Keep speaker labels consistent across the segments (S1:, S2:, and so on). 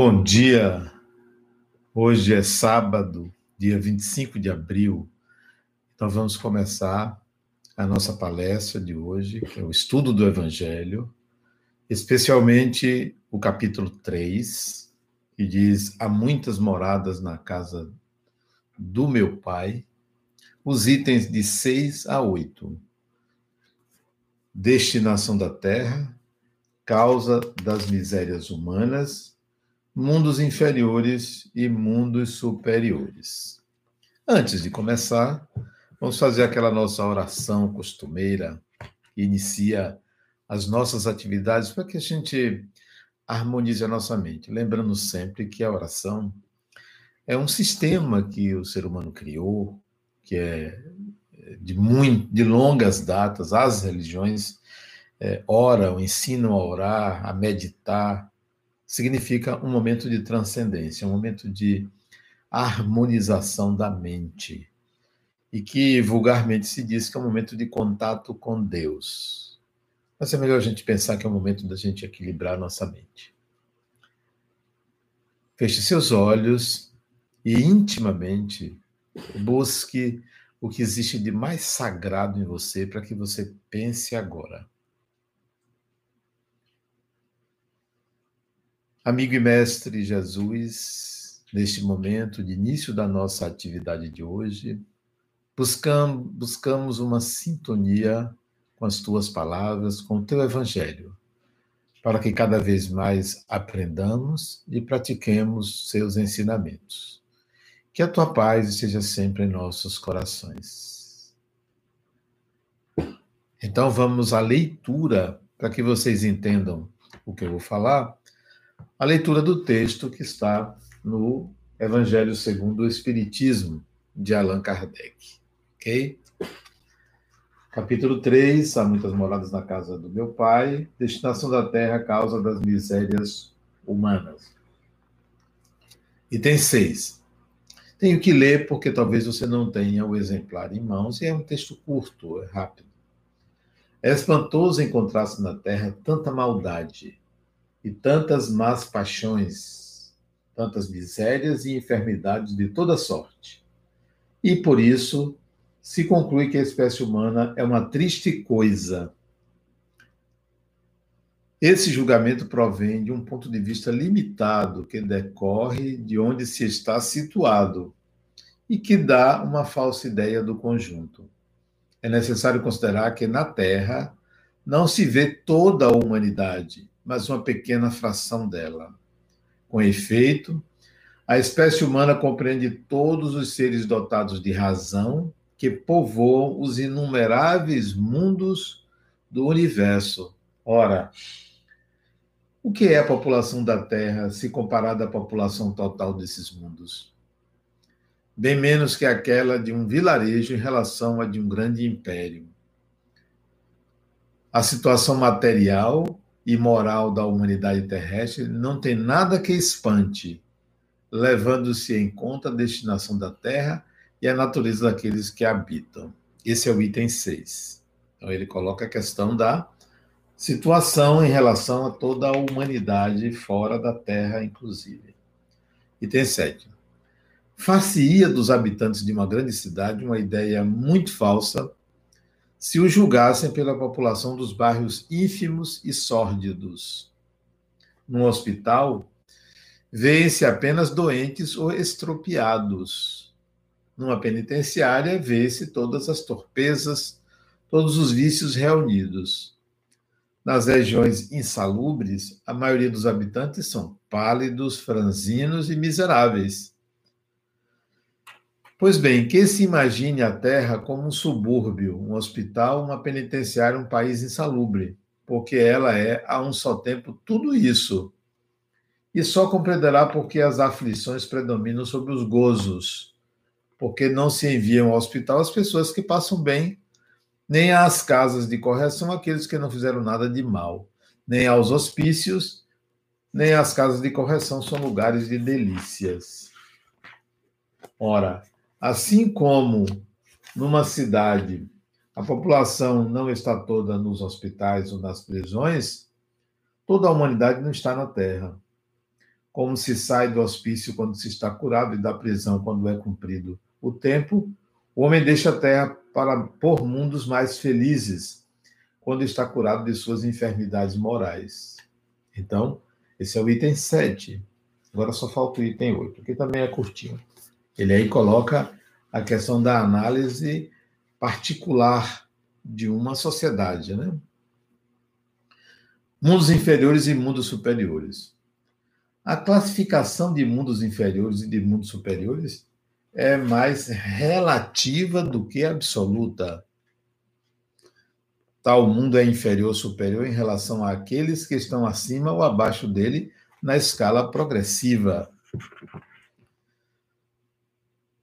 S1: Bom dia. Hoje é sábado, dia 25 de abril. Então vamos começar a nossa palestra de hoje, que é o estudo do Evangelho, especialmente o capítulo 3, que diz: Há muitas moradas na casa do meu Pai, os itens de 6 a 8. Destinação da terra, causa das misérias humanas mundos inferiores e mundos superiores. Antes de começar, vamos fazer aquela nossa oração costumeira que inicia as nossas atividades para que a gente harmonize a nossa mente. Lembrando sempre que a oração é um sistema que o ser humano criou, que é de, muito, de longas datas, as religiões é, oram, ensinam a orar, a meditar, significa um momento de transcendência, um momento de harmonização da mente. E que vulgarmente se diz que é um momento de contato com Deus. Mas é melhor a gente pensar que é um momento da gente equilibrar nossa mente. Feche seus olhos e intimamente busque o que existe de mais sagrado em você para que você pense agora. Amigo e mestre Jesus, neste momento de início da nossa atividade de hoje, buscamos, uma sintonia com as tuas palavras, com o teu evangelho, para que cada vez mais aprendamos e pratiquemos seus ensinamentos. Que a tua paz esteja sempre em nossos corações. Então vamos à leitura, para que vocês entendam o que eu vou falar a leitura do texto que está no Evangelho segundo o Espiritismo, de Allan Kardec. Ok? Capítulo 3, há muitas moradas na casa do meu pai, destinação da terra, causa das misérias humanas. Item 6. Tenho que ler porque talvez você não tenha o exemplar em mãos, e é um texto curto, é rápido. É espantoso encontrar-se na terra tanta maldade, e tantas más paixões, tantas misérias e enfermidades de toda sorte. E por isso se conclui que a espécie humana é uma triste coisa. Esse julgamento provém de um ponto de vista limitado que decorre de onde se está situado e que dá uma falsa ideia do conjunto. É necessário considerar que na Terra não se vê toda a humanidade, mas uma pequena fração dela. Com efeito, a espécie humana compreende todos os seres dotados de razão que povoam os inumeráveis mundos do universo. Ora, o que é a população da Terra se comparada à população total desses mundos? Bem menos que aquela de um vilarejo em relação à de um grande império. A situação material e moral da humanidade terrestre não tem nada que espante, levando-se em conta a destinação da Terra e a natureza daqueles que habitam. Esse é o item 6. Então, ele coloca a questão da situação em relação a toda a humanidade fora da Terra, inclusive. Item 7. Far-se-ia dos habitantes de uma grande cidade uma ideia muito falsa se o julgassem pela população dos bairros ínfimos e sórdidos. No hospital, vêem-se apenas doentes ou estropiados. Numa penitenciária, vê-se todas as torpezas, todos os vícios reunidos. Nas regiões insalubres, a maioria dos habitantes são pálidos, franzinos e miseráveis Pois bem, que se imagine a Terra como um subúrbio, um hospital, uma penitenciária, um país insalubre, porque ela é, a um só tempo, tudo isso. E só compreenderá porque as aflições predominam sobre os gozos, porque não se enviam ao hospital as pessoas que passam bem, nem às casas de correção aqueles que não fizeram nada de mal, nem aos hospícios, nem às casas de correção são lugares de delícias. Ora, Assim como numa cidade a população não está toda nos hospitais ou nas prisões, toda a humanidade não está na Terra. como se sai do hospício quando se está curado e da prisão quando é cumprido o tempo, o homem deixa a terra para por mundos mais felizes, quando está curado de suas enfermidades morais. Então, esse é o item 7. Agora só falta o item 8, que também é curtinho. Ele aí coloca a questão da análise particular de uma sociedade, né? Mundos inferiores e mundos superiores. A classificação de mundos inferiores e de mundos superiores é mais relativa do que absoluta. Tal mundo é inferior ou superior em relação àqueles que estão acima ou abaixo dele na escala progressiva.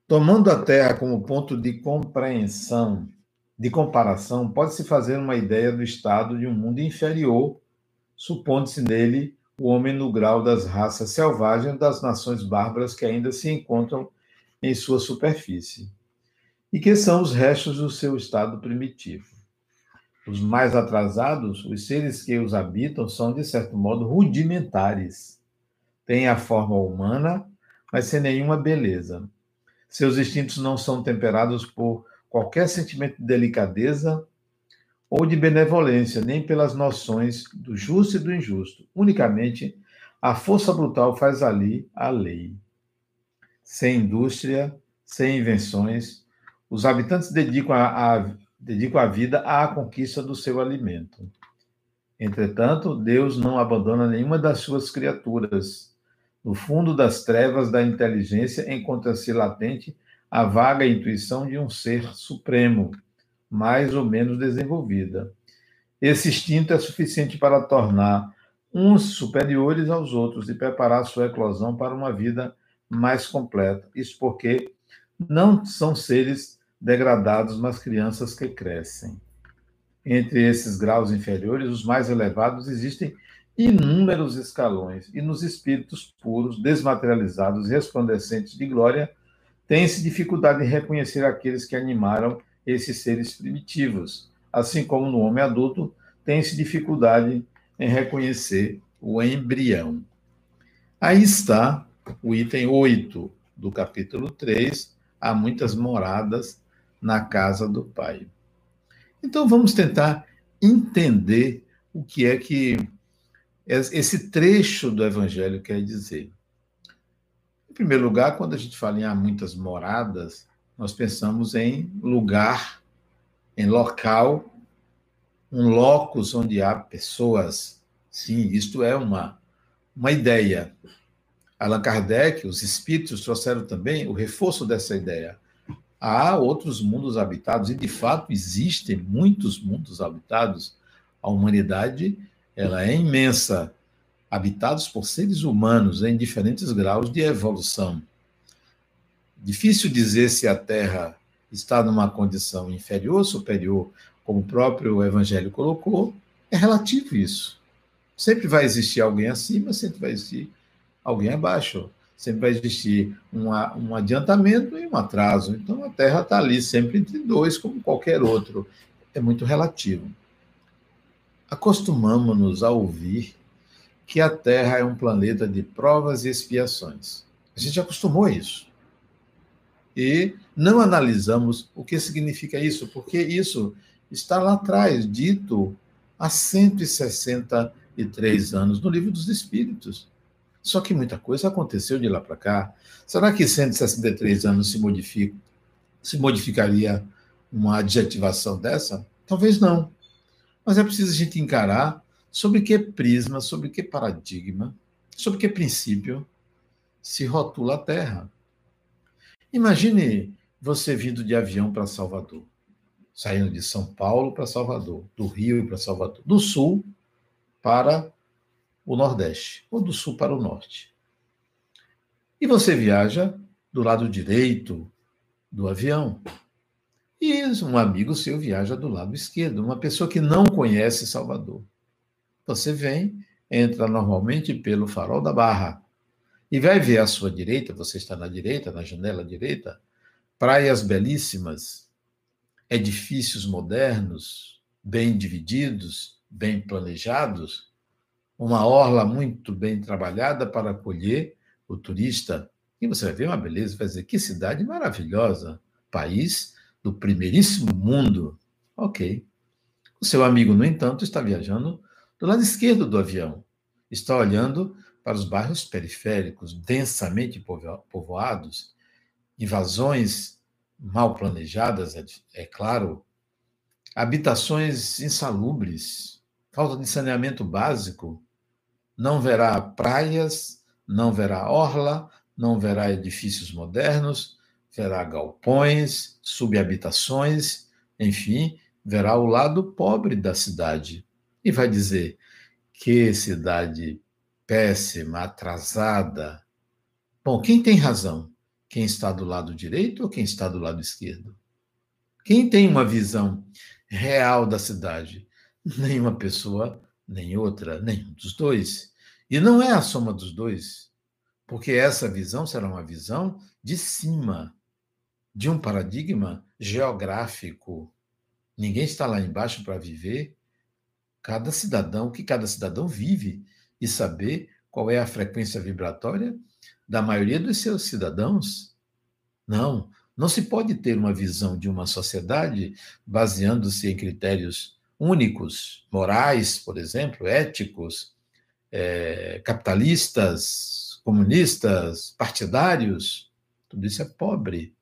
S1: Tomando a Terra como ponto de compreensão, de comparação, pode-se fazer uma ideia do estado de um mundo inferior, supondo-se nele o homem no grau das raças selvagens das nações bárbaras que ainda se encontram em sua superfície, e que são os restos do seu estado primitivo. Os mais atrasados, os seres que os habitam, são, de certo modo, rudimentares. Têm a forma humana, mas sem nenhuma beleza. Seus instintos não são temperados por qualquer sentimento de delicadeza ou de benevolência, nem pelas noções do justo e do injusto. Unicamente a força brutal faz ali a lei. Sem indústria, sem invenções, os habitantes dedicam a, a, dedicam a vida à conquista do seu alimento. Entretanto, Deus não abandona nenhuma das suas criaturas no fundo das trevas da inteligência encontra-se latente a vaga intuição de um ser supremo, mais ou menos desenvolvida. Esse instinto é suficiente para tornar uns superiores aos outros e preparar sua eclosão para uma vida mais completa. Isso porque não são seres degradados, mas crianças que crescem. Entre esses graus inferiores, os mais elevados, existem inúmeros escalões, e nos espíritos puros, desmaterializados, resplandecentes de glória, tem-se dificuldade em reconhecer aqueles que animaram esses seres primitivos, assim como no homem adulto, tem-se dificuldade em reconhecer o embrião. Aí está o item 8 do capítulo 3, há muitas moradas na casa do Pai. Então vamos tentar entender o que é que esse trecho do Evangelho quer dizer? Em primeiro lugar, quando a gente fala em há muitas moradas, nós pensamos em lugar, em local, um locus onde há pessoas. Sim, isto é uma, uma ideia. Allan Kardec, os espíritos trouxeram também o reforço dessa ideia. Há outros mundos habitados, e de fato existem muitos mundos habitados. A humanidade ela é imensa, habitados por seres humanos em diferentes graus de evolução. Difícil dizer se a Terra está numa condição inferior ou superior, como o próprio Evangelho colocou, é relativo isso. Sempre vai existir alguém acima, sempre vai existir alguém abaixo. Sempre vai existir um, um adiantamento e um atraso. Então a Terra está ali sempre entre dois, como qualquer outro. É muito relativo acostumamos-nos a ouvir que a Terra é um planeta de provas e expiações. A gente acostumou a isso. E não analisamos o que significa isso, porque isso está lá atrás, dito há 163 anos no Livro dos Espíritos. Só que muita coisa aconteceu de lá para cá. Será que 163 anos se modifica, se modificaria uma adjetivação dessa? Talvez não. Mas é preciso a gente encarar sobre que prisma, sobre que paradigma, sobre que princípio se rotula a Terra. Imagine você vindo de avião para Salvador, saindo de São Paulo para Salvador, do Rio para Salvador, do Sul para o Nordeste, ou do Sul para o Norte. E você viaja do lado direito do avião. E um amigo seu viaja do lado esquerdo, uma pessoa que não conhece Salvador. Você vem, entra normalmente pelo farol da Barra e vai ver à sua direita, você está na direita, na janela direita, praias belíssimas, edifícios modernos, bem divididos, bem planejados, uma orla muito bem trabalhada para acolher o turista. E você vai ver uma beleza, vai dizer que cidade maravilhosa, país do primeiríssimo mundo. Ok. O seu amigo, no entanto, está viajando do lado esquerdo do avião. Está olhando para os bairros periféricos, densamente povoados, invasões mal planejadas, é, é claro, habitações insalubres, falta de saneamento básico, não verá praias, não verá orla, não verá edifícios modernos, verá galpões, subhabitações, enfim, verá o lado pobre da cidade. E vai dizer: que cidade péssima, atrasada. Bom, quem tem razão? Quem está do lado direito ou quem está do lado esquerdo? Quem tem uma visão real da cidade? Nenhuma pessoa, nem outra, nenhum dos dois. E não é a soma dos dois, porque essa visão será uma visão de cima, de um paradigma geográfico. Ninguém está lá embaixo para viver cada cidadão, que cada cidadão vive e saber qual é a frequência vibratória da maioria dos seus cidadãos. Não, não se pode ter uma visão de uma sociedade baseando-se em critérios únicos, morais, por exemplo, éticos, é, capitalistas, comunistas, partidários. Tudo isso é pobre.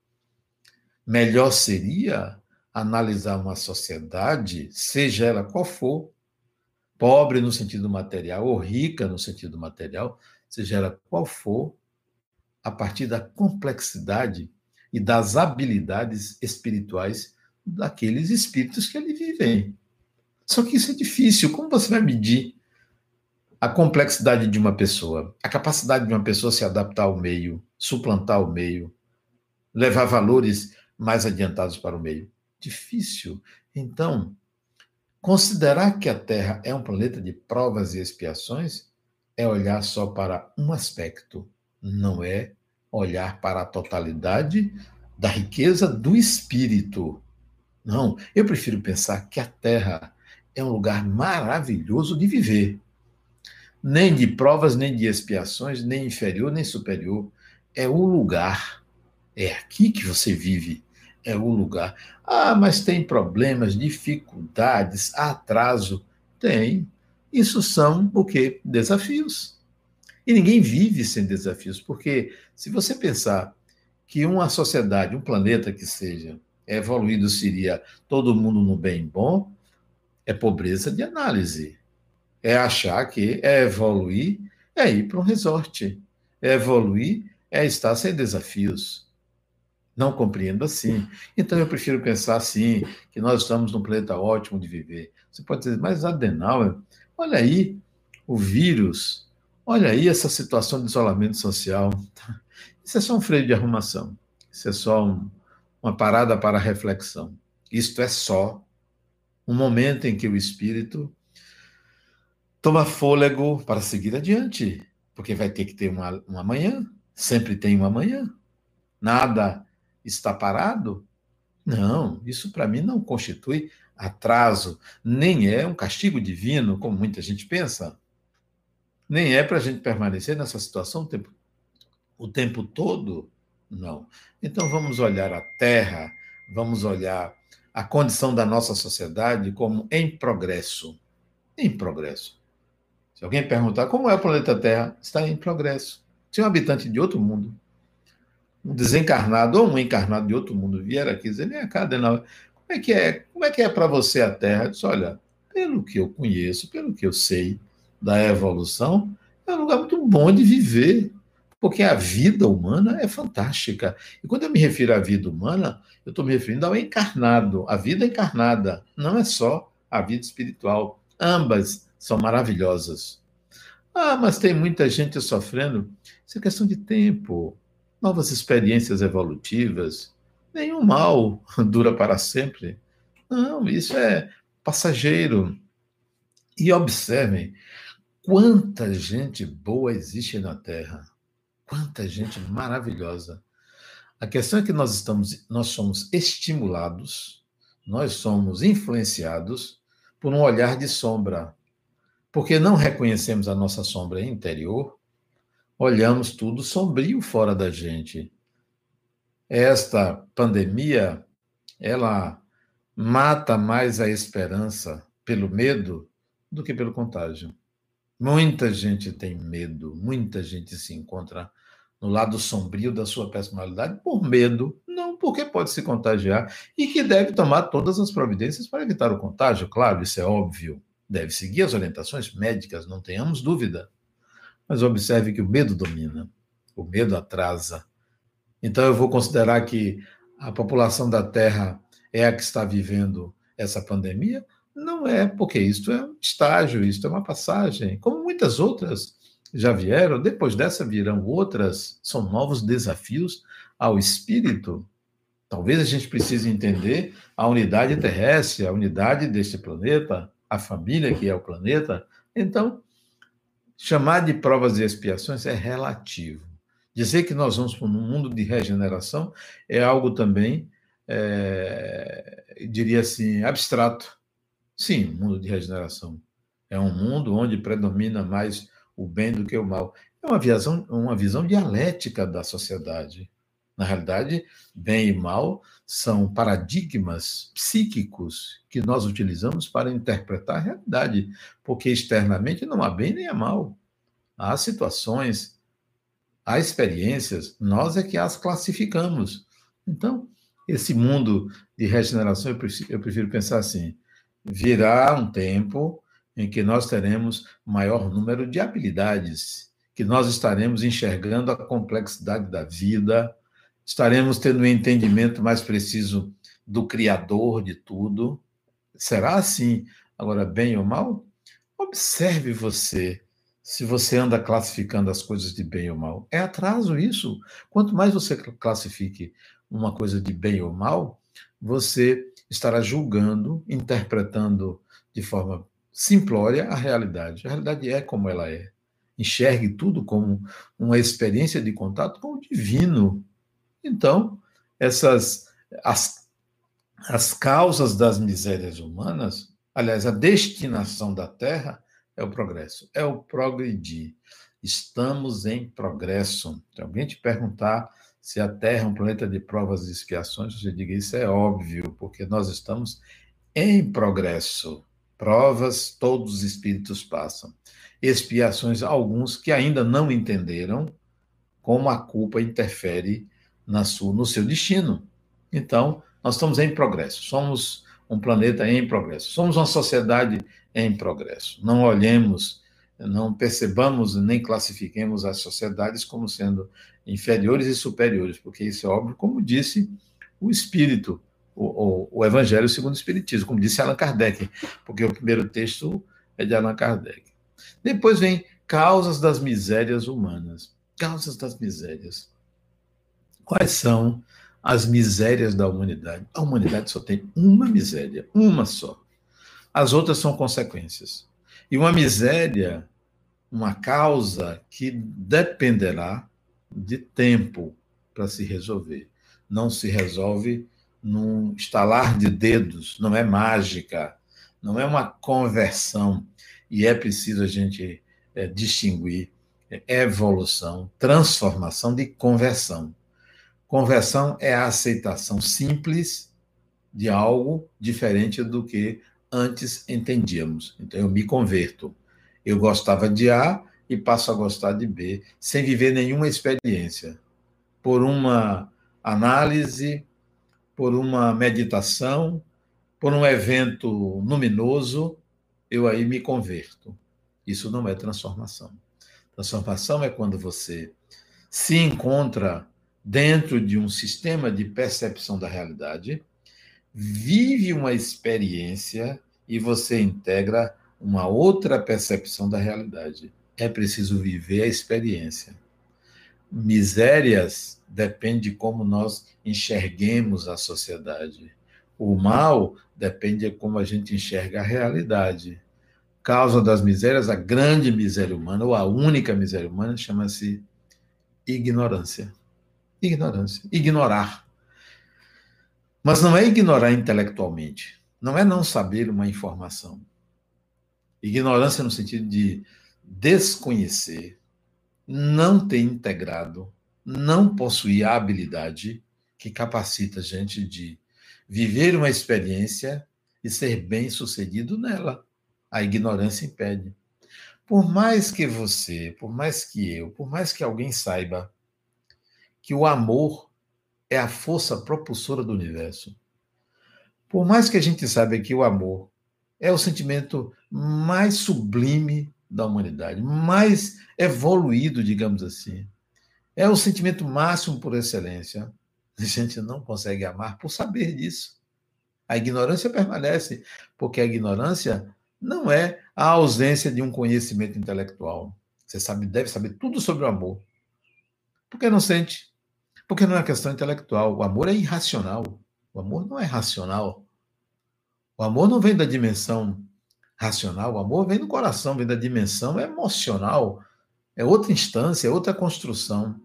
S1: Melhor seria analisar uma sociedade, seja ela qual for, pobre no sentido material ou rica no sentido material, seja ela qual for, a partir da complexidade e das habilidades espirituais daqueles espíritos que ali vivem. Só que isso é difícil. Como você vai medir a complexidade de uma pessoa, a capacidade de uma pessoa se adaptar ao meio, suplantar o meio, levar valores mais adiantados para o meio? Difícil. Então, Considerar que a Terra é um planeta de provas e expiações é olhar só para um aspecto, não é olhar para a totalidade da riqueza do espírito. Não, eu prefiro pensar que a Terra é um lugar maravilhoso de viver. Nem de provas, nem de expiações, nem inferior, nem superior. É o lugar. É aqui que você vive é o lugar. Ah, mas tem problemas, dificuldades, atraso. Tem. Isso são o quê? Desafios. E ninguém vive sem desafios, porque se você pensar que uma sociedade, um planeta que seja evoluído seria todo mundo no bem bom, é pobreza de análise. É achar que é evoluir é ir para um resort. É evoluir é estar sem desafios. Não compreendo assim. Então eu prefiro pensar assim, que nós estamos num planeta ótimo de viver. Você pode dizer, mas Adenauer, olha aí o vírus, olha aí essa situação de isolamento social. Isso é só um freio de arrumação. Isso é só um, uma parada para reflexão. Isto é só um momento em que o espírito toma fôlego para seguir adiante, porque vai ter que ter uma, uma manhã, sempre tem uma manhã. Nada está parado? Não, isso para mim não constitui atraso, nem é um castigo divino, como muita gente pensa. Nem é para a gente permanecer nessa situação o tempo, o tempo todo. Não. Então vamos olhar a Terra, vamos olhar a condição da nossa sociedade como em progresso. Em progresso. Se alguém perguntar como é o planeta Terra, está em progresso. Se um habitante de outro mundo, um desencarnado ou um encarnado de outro mundo vier aqui dizer, vem cá, Adenauer, como é que é, como é que é para você a Terra? Eu disse, olha, pelo que eu conheço, pelo que eu sei da evolução, é um lugar muito bom de viver, porque a vida humana é fantástica. E quando eu me refiro à vida humana, eu estou me referindo ao encarnado, a vida encarnada, não é só a vida espiritual. Ambas são maravilhosas. Ah, mas tem muita gente sofrendo. Isso é questão de tempo novas experiências evolutivas. Nenhum mal dura para sempre. Não, isso é passageiro. E observem quanta gente boa existe na Terra. Quanta gente maravilhosa. A questão é que nós estamos, nós somos estimulados, nós somos influenciados por um olhar de sombra, porque não reconhecemos a nossa sombra interior, olhamos tudo sombrio fora da gente. Esta pandemia, ela mata mais a esperança pelo medo do que pelo contágio. Muita gente tem medo, muita gente se encontra no lado sombrio da sua personalidade por medo, não porque pode se contagiar e que deve tomar todas as providências para evitar o contágio, claro, isso é óbvio. Deve seguir as orientações médicas, não tenhamos dúvida. Mas observe que o medo domina, o medo atrasa. Então eu vou considerar que a população da Terra é a que está vivendo essa pandemia? Não é, porque isto é um estágio, isto é uma passagem, como muitas outras já vieram, depois dessa virão outras, são novos desafios ao espírito. Talvez a gente precise entender a unidade terrestre, a unidade deste planeta, a família que é o planeta. Então, chamar de provas e expiações é relativo. Dizer que nós vamos para um mundo de regeneração é algo também, é, diria assim, abstrato. Sim, mundo de regeneração. É um mundo onde predomina mais o bem do que o mal. É uma visão, uma visão dialética da sociedade. Na realidade, bem e mal são paradigmas psíquicos que nós utilizamos para interpretar a realidade, porque externamente não há bem nem há mal. Há situações, há experiências, nós é que as classificamos. Então, esse mundo de regeneração, eu prefiro, eu prefiro pensar assim: virá um tempo em que nós teremos maior número de habilidades, que nós estaremos enxergando a complexidade da vida, estaremos tendo um entendimento mais preciso do Criador de tudo. Será assim? Agora, bem ou mal? Observe você se você anda classificando as coisas de bem ou mal. É atraso isso. Quanto mais você classifique uma coisa de bem ou mal, você estará julgando, interpretando de forma simplória a realidade. A realidade é como ela é. Enxergue tudo como uma experiência de contato com o divino. Então, essas as, as causas das misérias humanas, aliás, a destinação da Terra é o progresso, é o progredir. Estamos em progresso. Se alguém te perguntar se a Terra é um planeta de provas e expiações, você diga isso é óbvio, porque nós estamos em progresso. Provas todos os espíritos passam. Expiações, alguns que ainda não entenderam como a culpa interfere na sua, no seu destino. Então, nós estamos em progresso. Somos um planeta em progresso. Somos uma sociedade em progresso. Não olhemos, não percebamos nem classifiquemos as sociedades como sendo inferiores e superiores, porque isso é óbvio, como disse o Espírito o, o, o Evangelho segundo o Espiritismo, como disse Allan Kardec, porque o primeiro texto é de Allan Kardec. Depois vem causas das misérias humanas. Causas das misérias. Quais são as misérias da humanidade? A humanidade só tem uma miséria, uma só. As outras são consequências. E uma miséria, uma causa que dependerá de tempo para se resolver. Não se resolve num estalar de dedos, não é mágica, não é uma conversão. E é preciso a gente é, distinguir evolução, transformação de conversão. Conversão é a aceitação simples de algo diferente do que antes entendíamos. Então eu me converto. Eu gostava de A e passo a gostar de B, sem viver nenhuma experiência. Por uma análise por uma meditação, por um evento luminoso, eu aí me converto. Isso não é transformação. Transformação é quando você se encontra dentro de um sistema de percepção da realidade, vive uma experiência e você integra uma outra percepção da realidade. É preciso viver a experiência. Misérias depende de como nós enxerguemos a sociedade. O mal depende de como a gente enxerga a realidade. Causa das misérias, a grande miséria humana, ou a única miséria humana, chama-se ignorância. Ignorância. Ignorar. Mas não é ignorar intelectualmente. Não é não saber uma informação. Ignorância no sentido de desconhecer, não ter integrado, não possuir a habilidade que capacita a gente de viver uma experiência e ser bem sucedido nela. A ignorância impede. Por mais que você, por mais que eu, por mais que alguém saiba que o amor é a força propulsora do universo, por mais que a gente saiba que o amor é o sentimento mais sublime da humanidade, mais evoluído, digamos assim, é o sentimento máximo por excelência. A gente não consegue amar por saber disso. A ignorância permanece, porque a ignorância não é a ausência de um conhecimento intelectual. Você sabe, deve saber tudo sobre o amor. Por que não sente? Porque não é questão intelectual. O amor é irracional. O amor não é racional. O amor não vem da dimensão racional. O amor vem do coração, vem da dimensão emocional. É outra instância, é outra construção.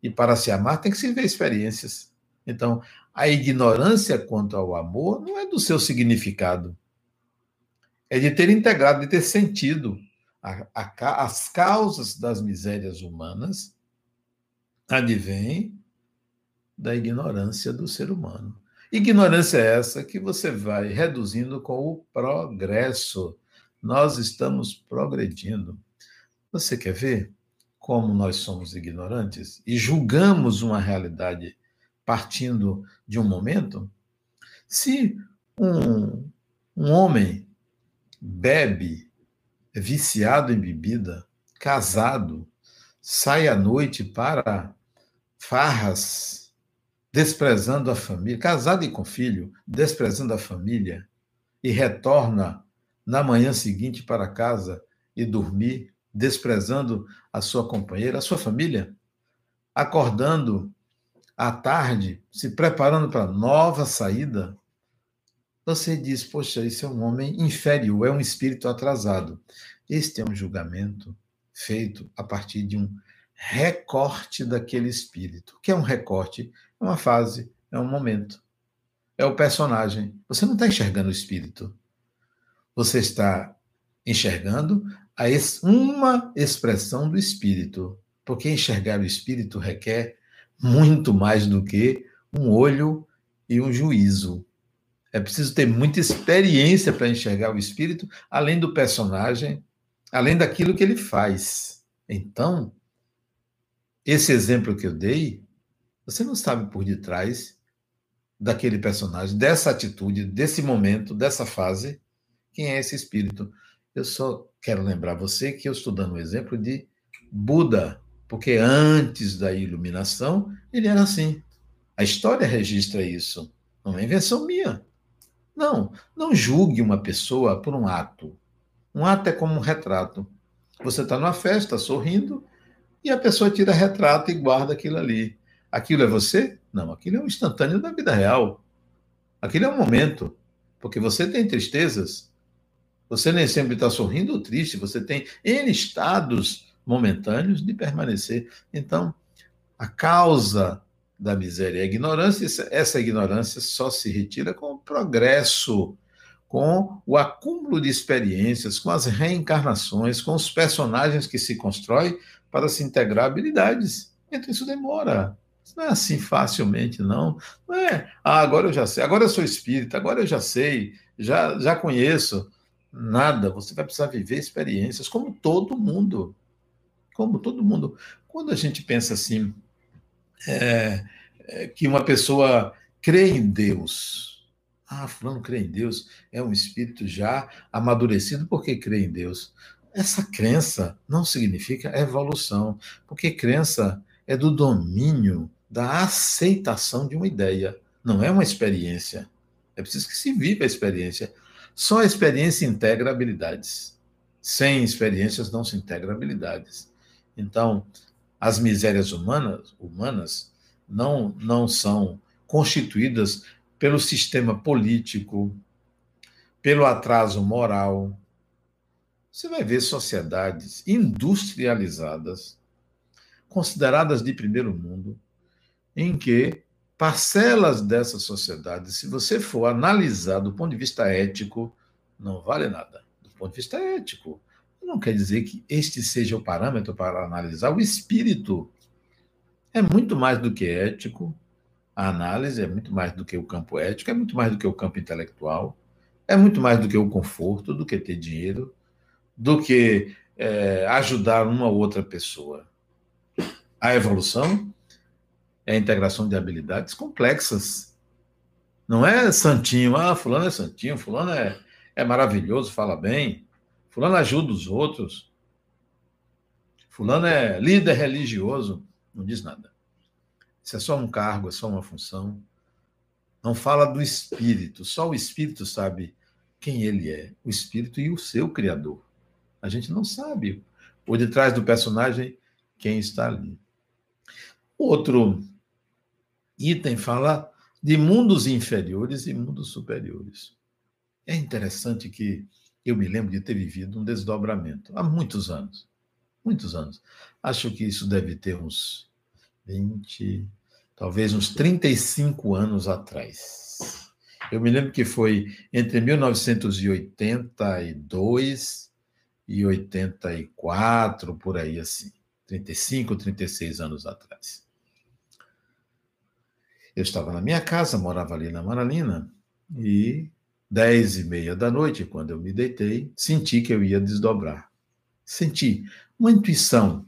S1: E para se amar tem que se viver experiências. Então, a ignorância quanto ao amor não é do seu significado. É de ter integrado, de ter sentido a, a, as causas das misérias humanas advêm da ignorância do ser humano. Ignorância é essa que você vai reduzindo com o progresso. Nós estamos progredindo. Você quer ver como nós somos ignorantes e julgamos uma realidade partindo de um momento? Se um, um homem bebe, é viciado em bebida, casado, sai à noite para farras, desprezando a família, casado e com filho, desprezando a família, e retorna na manhã seguinte para casa e dormir, desprezando a sua companheira, a sua família, acordando à tarde, se preparando para nova saída, você diz, poxa, isso é um homem inferior, é um espírito atrasado. Este é um julgamento feito a partir de um recorte daquele espírito. O que é um recorte? É uma fase, é um momento. É o personagem. Você não está enxergando o espírito. Você está enxergando uma expressão do espírito. Porque enxergar o espírito requer muito mais do que um olho e um juízo. É preciso ter muita experiência para enxergar o espírito, além do personagem, além daquilo que ele faz. Então, esse exemplo que eu dei, você não sabe por detrás daquele personagem, dessa atitude, desse momento, dessa fase, quem é esse espírito. Eu só quero lembrar você que eu estou dando um exemplo de Buda, porque antes da iluminação ele era assim. A história registra isso, não é invenção minha. Não, não julgue uma pessoa por um ato. Um ato é como um retrato. Você está numa festa sorrindo e a pessoa tira retrato e guarda aquilo ali. Aquilo é você? Não, aquilo é um instantâneo da vida real. Aquilo é um momento. Porque você tem tristezas. Você nem sempre está sorrindo ou triste. Você tem N estados momentâneos de permanecer. Então, a causa da miséria e a ignorância, essa ignorância só se retira com o progresso, com o acúmulo de experiências, com as reencarnações, com os personagens que se constrói para se integrar habilidades. Então isso demora. Não é assim facilmente, não. Não é, ah, agora eu já sei, agora eu sou espírita, agora eu já sei, já, já conheço. Nada, você vai precisar viver experiências, como todo mundo como todo mundo. Quando a gente pensa assim, é, é, que uma pessoa crê em Deus, ah, fulano crê em Deus, é um espírito já amadurecido porque crê em Deus. Essa crença não significa evolução, porque crença é do domínio, da aceitação de uma ideia, não é uma experiência. É preciso que se viva a experiência. Só a experiência integra habilidades. Sem experiências não se integra habilidades. Então, as misérias humanas, humanas não, não são constituídas pelo sistema político, pelo atraso moral. Você vai ver sociedades industrializadas, consideradas de primeiro mundo, em que parcelas dessa sociedade, se você for analisar do ponto de vista ético, não vale nada. Do ponto de vista ético. Não quer dizer que este seja o parâmetro para analisar o espírito. É muito mais do que ético. A análise é muito mais do que o campo ético, é muito mais do que o campo intelectual, é muito mais do que o conforto, do que ter dinheiro, do que é, ajudar uma ou outra pessoa. A evolução é a integração de habilidades complexas. Não é santinho, ah, fulano é santinho, fulano é, é maravilhoso, fala bem, fulano ajuda os outros, fulano é líder religioso, não diz nada. Isso é só um cargo, é só uma função. Não fala do espírito, só o espírito sabe quem ele é, o espírito e o seu criador. A gente não sabe por detrás do personagem quem está ali. Outro item fala de mundos inferiores e mundos superiores. É interessante que eu me lembro de ter vivido um desdobramento há muitos anos. Muitos anos. Acho que isso deve ter uns 20, talvez uns 35 anos atrás. Eu me lembro que foi entre 1982 e 84, por aí assim, 35, 36 anos atrás. Eu estava na minha casa, morava ali na Maralina, e dez e meia da noite, quando eu me deitei, senti que eu ia desdobrar. Senti uma intuição.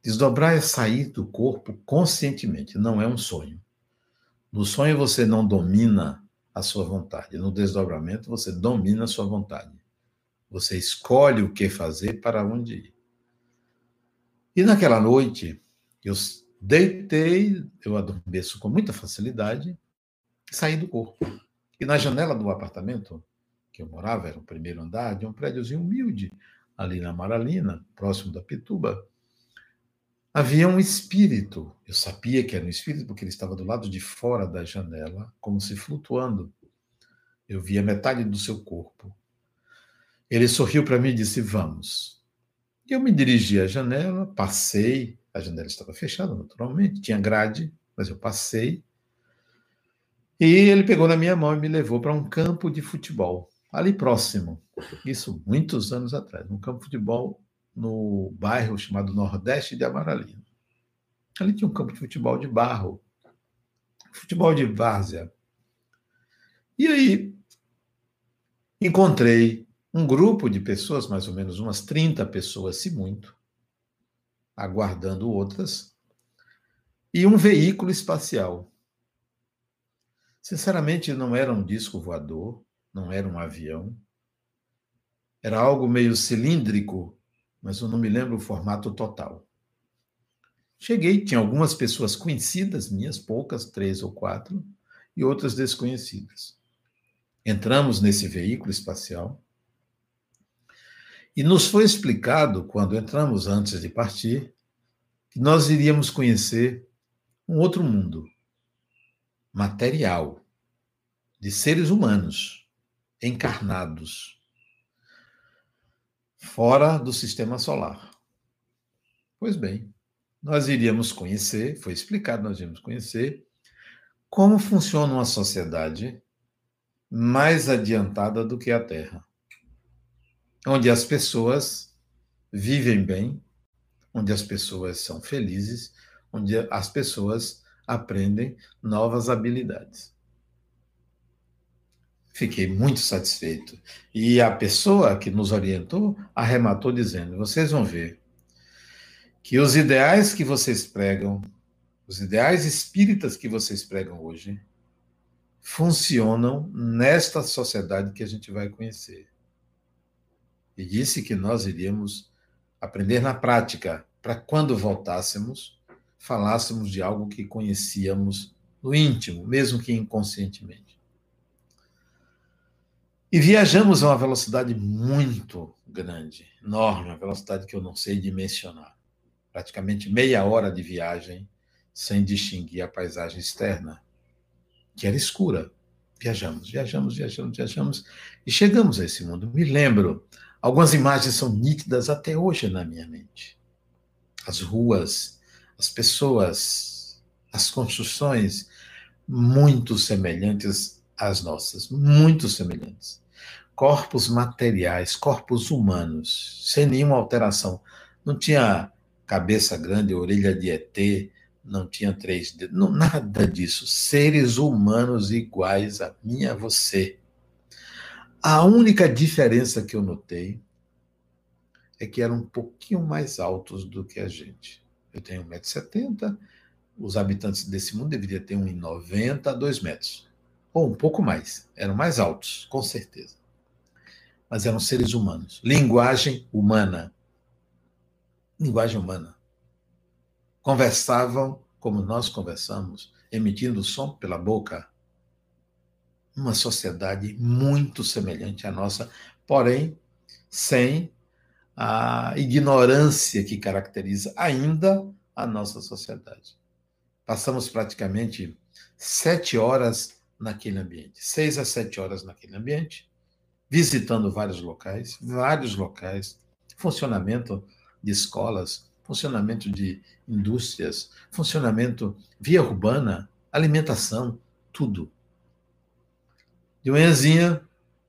S1: Desdobrar é sair do corpo conscientemente, não é um sonho. No sonho você não domina a sua vontade, no desdobramento você domina a sua vontade. Você escolhe o que fazer para onde ir. E naquela noite, eu deitei, eu adormeço com muita facilidade, saí do corpo. E na janela do apartamento que eu morava, era o primeiro andar de um prédiozinho humilde, ali na Maralina, próximo da Pituba, havia um espírito. Eu sabia que era um espírito porque ele estava do lado de fora da janela, como se flutuando. Eu via metade do seu corpo. Ele sorriu para mim e disse: Vamos. E eu me dirigi à janela, passei, a janela estava fechada, naturalmente, tinha grade, mas eu passei. E ele pegou na minha mão e me levou para um campo de futebol, ali próximo. Isso muitos anos atrás, um campo de futebol no bairro chamado Nordeste de Amaralina. Ali tinha um campo de futebol de barro, futebol de várzea. E aí encontrei um grupo de pessoas, mais ou menos umas 30 pessoas, se muito, aguardando outras, e um veículo espacial. Sinceramente, não era um disco voador, não era um avião, era algo meio cilíndrico, mas eu não me lembro o formato total. Cheguei, tinha algumas pessoas conhecidas, minhas poucas, três ou quatro, e outras desconhecidas. Entramos nesse veículo espacial e nos foi explicado, quando entramos antes de partir, que nós iríamos conhecer um outro mundo material, de seres humanos, encarnados, fora do sistema solar. Pois bem, nós iríamos conhecer, foi explicado, nós iríamos conhecer como funciona uma sociedade mais adiantada do que a Terra onde as pessoas vivem bem, onde as pessoas são felizes, onde as pessoas aprendem novas habilidades. Fiquei muito satisfeito. E a pessoa que nos orientou arrematou dizendo: vocês vão ver que os ideais que vocês pregam, os ideais espíritas que vocês pregam hoje, funcionam nesta sociedade que a gente vai conhecer e disse que nós iríamos aprender na prática, para quando voltássemos, falássemos de algo que conhecíamos no íntimo, mesmo que inconscientemente. E viajamos a uma velocidade muito grande, enorme, uma velocidade que eu não sei dimensionar. Praticamente meia hora de viagem sem distinguir a paisagem externa, que era escura. Viajamos, viajamos, viajamos, viajamos e chegamos a esse mundo. Me lembro Algumas imagens são nítidas até hoje na minha mente. As ruas, as pessoas, as construções, muito semelhantes às nossas, muito semelhantes. corpos materiais, corpos humanos, sem nenhuma alteração. Não tinha cabeça grande, orelha de ET, não tinha três dedos, não, nada disso. Seres humanos iguais a mim e a você. A única diferença que eu notei é que eram um pouquinho mais altos do que a gente. Eu tenho 1,70m, os habitantes desse mundo deveriam ter 1,90m a 2 metros. Ou um pouco mais. Eram mais altos, com certeza. Mas eram seres humanos. Linguagem humana. Linguagem humana. Conversavam como nós conversamos, emitindo som pela boca. Uma sociedade muito semelhante à nossa, porém sem a ignorância que caracteriza ainda a nossa sociedade. Passamos praticamente sete horas naquele ambiente, seis a sete horas naquele ambiente, visitando vários locais, vários locais, funcionamento de escolas, funcionamento de indústrias, funcionamento via urbana, alimentação, tudo. De manhãzinha,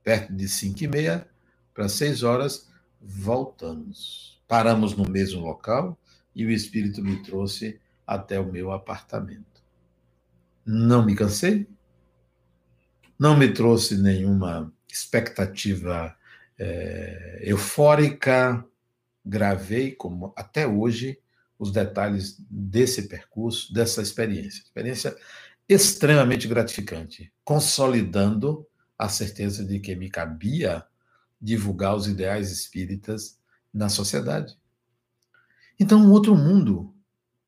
S1: perto de cinco e meia, para seis horas, voltamos. Paramos no mesmo local e o Espírito me trouxe até o meu apartamento. Não me cansei, não me trouxe nenhuma expectativa é, eufórica. Gravei, como até hoje, os detalhes desse percurso, dessa experiência. Experiência extremamente gratificante, consolidando a certeza de que me cabia divulgar os ideais espíritas na sociedade. Então, um outro mundo,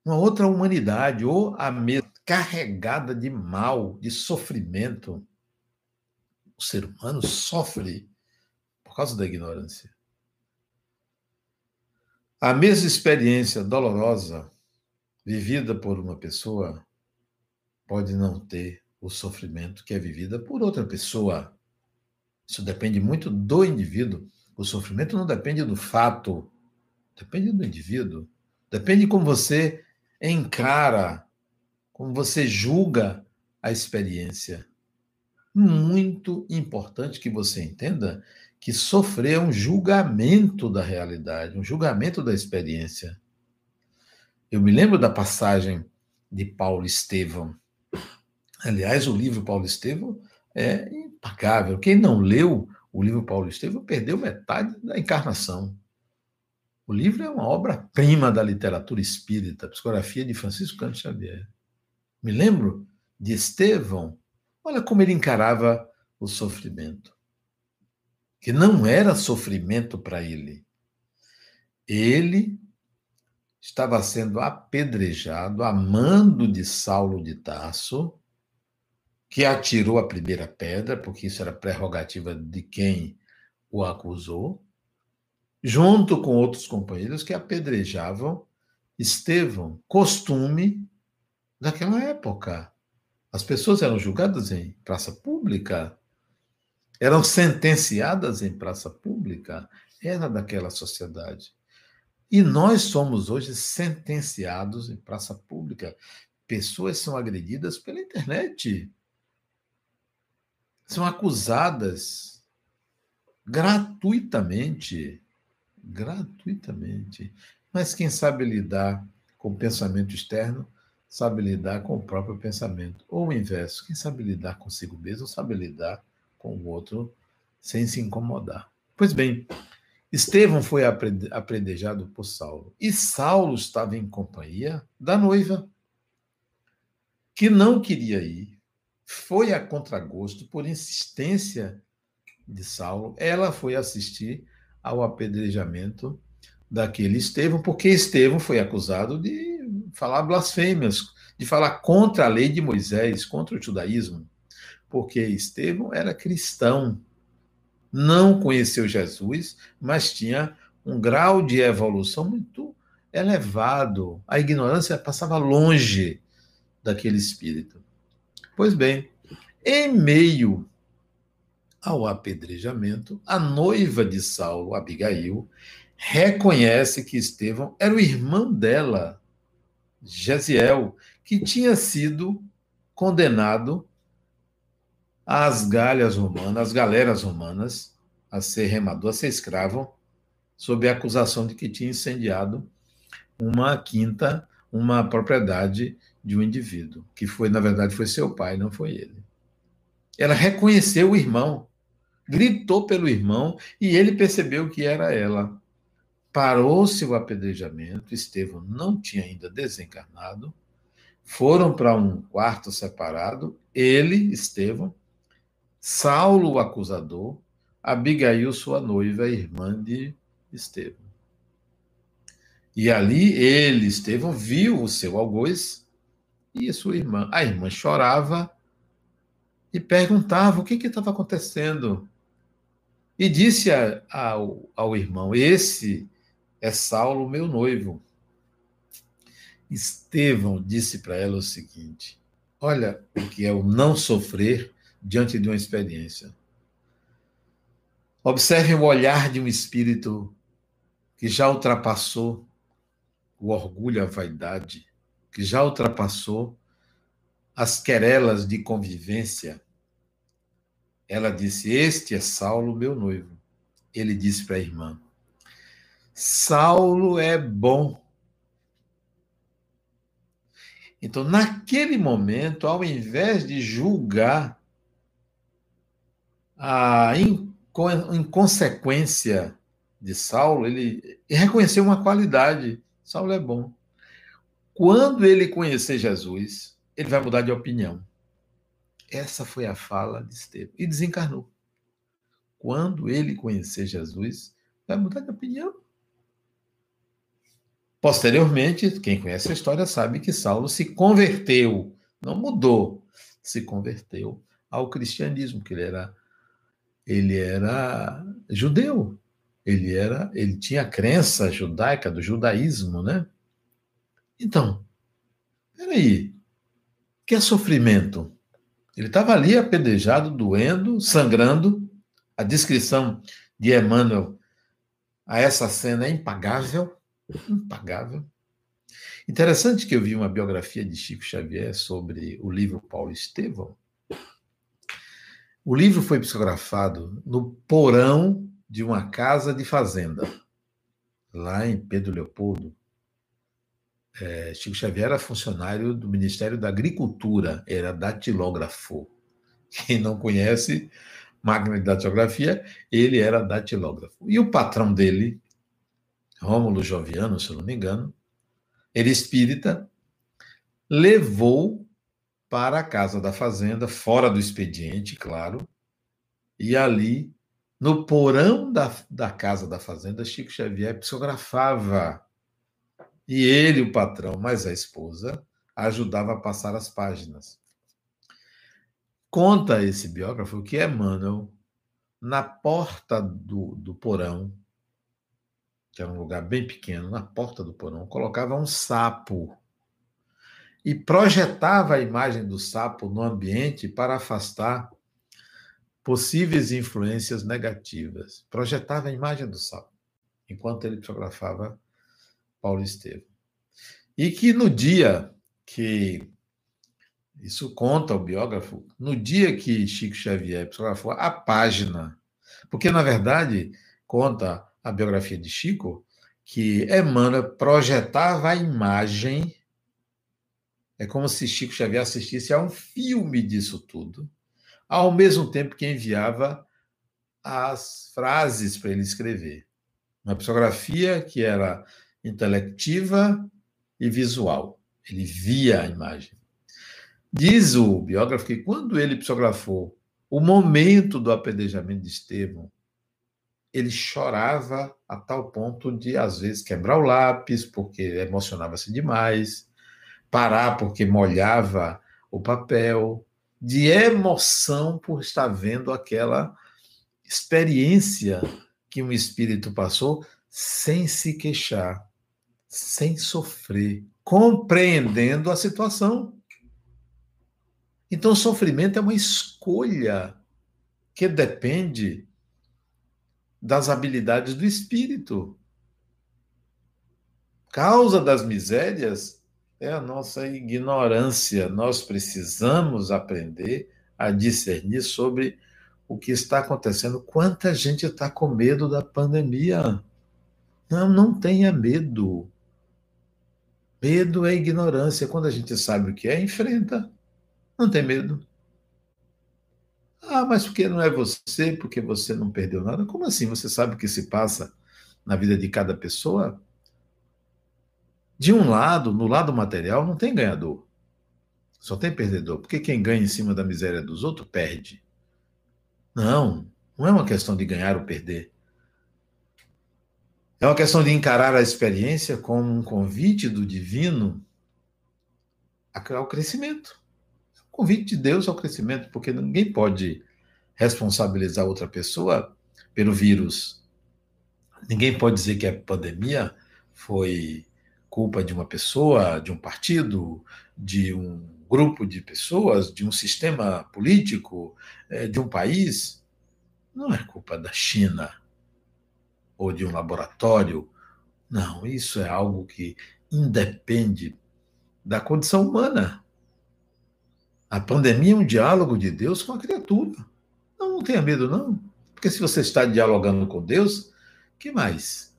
S1: uma outra humanidade, ou a mesma carregada de mal, de sofrimento. O ser humano sofre por causa da ignorância. A mesma experiência dolorosa vivida por uma pessoa pode não ter o sofrimento que é vivida por outra pessoa. Isso depende muito do indivíduo. O sofrimento não depende do fato, depende do indivíduo. Depende como você encara, como você julga a experiência. Muito importante que você entenda que sofrer é um julgamento da realidade, um julgamento da experiência. Eu me lembro da passagem de Paulo Estevão. Aliás, o livro Paulo Estevão é impagável. Quem não leu o livro Paulo Estevão perdeu metade da encarnação. O livro é uma obra-prima da literatura espírita, psicografia de Francisco Canto Xavier. Me lembro de Estevão, olha como ele encarava o sofrimento. Que não era sofrimento para ele. Ele estava sendo apedrejado a mando de Saulo de Tarso, que atirou a primeira pedra, porque isso era prerrogativa de quem o acusou, junto com outros companheiros que apedrejavam Estevão, costume daquela época. As pessoas eram julgadas em praça pública, eram sentenciadas em praça pública, era daquela sociedade. E nós somos hoje sentenciados em praça pública. Pessoas são agredidas pela internet são acusadas gratuitamente. Gratuitamente. Mas quem sabe lidar com o pensamento externo, sabe lidar com o próprio pensamento. Ou o inverso, quem sabe lidar consigo mesmo, sabe lidar com o outro sem se incomodar. Pois bem, Estevão foi apredejado por Saulo. E Saulo estava em companhia da noiva, que não queria ir, foi a contragosto, por insistência de Saulo, ela foi assistir ao apedrejamento daquele Estevão, porque Estevão foi acusado de falar blasfêmias, de falar contra a lei de Moisés, contra o judaísmo, porque Estevão era cristão, não conheceu Jesus, mas tinha um grau de evolução muito elevado. A ignorância passava longe daquele espírito. Pois bem, em meio ao apedrejamento, a noiva de Saulo, Abigail, reconhece que Estevão era o irmão dela, Gesiel, que tinha sido condenado às galhas romanas, às galeras romanas, a ser remador, a ser escravo, sob a acusação de que tinha incendiado uma quinta, uma propriedade de um indivíduo, que foi, na verdade, foi seu pai, não foi ele. Ela reconheceu o irmão, gritou pelo irmão e ele percebeu que era ela. Parou-se o apedrejamento, Estevão não tinha ainda desencarnado, foram para um quarto separado, ele, Estevão, Saulo, o acusador, Abigail, sua noiva, irmã de Estevão. E ali ele, Estevão, viu o seu algoz e sua irmã. A irmã chorava e perguntava o que estava acontecendo. E disse a, ao, ao irmão: Esse é Saulo, meu noivo. Estevão disse para ela o seguinte: Olha o que é o não sofrer diante de uma experiência. Observe o olhar de um espírito que já ultrapassou o orgulho, a vaidade, que já ultrapassou as querelas de convivência. Ela disse: Este é Saulo, meu noivo. Ele disse para a irmã: Saulo é bom. Então, naquele momento, ao invés de julgar a inconsequência de Saulo, ele reconheceu uma qualidade. Saulo é bom. Quando ele conhecer Jesus, ele vai mudar de opinião. Essa foi a fala de Estevão. E desencarnou. Quando ele conhecer Jesus, vai mudar de opinião. Posteriormente, quem conhece a história sabe que Saulo se converteu, não mudou, se converteu ao cristianismo, que ele era ele era judeu. Ele era, ele tinha a crença judaica do judaísmo, né? Então, peraí, que é sofrimento? Ele estava ali apedrejado, doendo, sangrando. A descrição de Emmanuel a essa cena é impagável, impagável. Interessante que eu vi uma biografia de Chico Xavier sobre o livro Paulo Estevão. O livro foi psicografado no porão de uma casa de fazenda, lá em Pedro Leopoldo. É, Chico Xavier era funcionário do Ministério da Agricultura, era datilógrafo. Quem não conhece máquina de datilografia, ele era datilógrafo. E o patrão dele, Rômulo Joviano, se eu não me engano, ele espírita, levou para a casa da fazenda, fora do expediente, claro, e ali no porão da, da casa da fazenda, Chico Xavier psicografava. E ele, o patrão, mas a esposa, ajudava a passar as páginas. Conta esse biógrafo que Emmanuel, na porta do, do porão, que era um lugar bem pequeno, na porta do porão, colocava um sapo e projetava a imagem do sapo no ambiente para afastar possíveis influências negativas. Projetava a imagem do sapo, enquanto ele fotografava Paulo Estevam. E que no dia que. Isso conta o biógrafo, no dia que Chico Xavier fotografou a página, porque, na verdade, conta a biografia de Chico, que Emmanuel projetava a imagem. É como se Chico Xavier assistisse a um filme disso tudo ao mesmo tempo que enviava as frases para ele escrever. Uma psicografia que era intelectiva e visual. Ele via a imagem. Diz o biógrafo que quando ele psicografou o momento do apedrejamento de Estevão, ele chorava a tal ponto de, às vezes, quebrar o lápis, porque emocionava-se demais, parar porque molhava o papel, de emoção por estar vendo aquela experiência que um espírito passou sem se queixar, sem sofrer, compreendendo a situação. Então, sofrimento é uma escolha que depende das habilidades do espírito. Causa das misérias é a nossa ignorância. Nós precisamos aprender a discernir sobre o que está acontecendo. Quanta gente está com medo da pandemia? Não, não tenha medo. Medo é ignorância. Quando a gente sabe o que é, enfrenta. Não tem medo. Ah, mas porque não é você, porque você não perdeu nada? Como assim? Você sabe o que se passa na vida de cada pessoa? De um lado, no lado material, não tem ganhador. Só tem perdedor. Porque quem ganha em cima da miséria dos outros perde. Não, não é uma questão de ganhar ou perder. É uma questão de encarar a experiência como um convite do divino ao crescimento. É um convite de Deus ao crescimento, porque ninguém pode responsabilizar outra pessoa pelo vírus. Ninguém pode dizer que a pandemia foi culpa de uma pessoa, de um partido, de um grupo de pessoas, de um sistema político, é, de um país. Não é culpa da China ou de um laboratório. Não, isso é algo que independe da condição humana. A pandemia é um diálogo de Deus com a criatura. Não, não tenha medo, não. Porque se você está dialogando com Deus, que mais?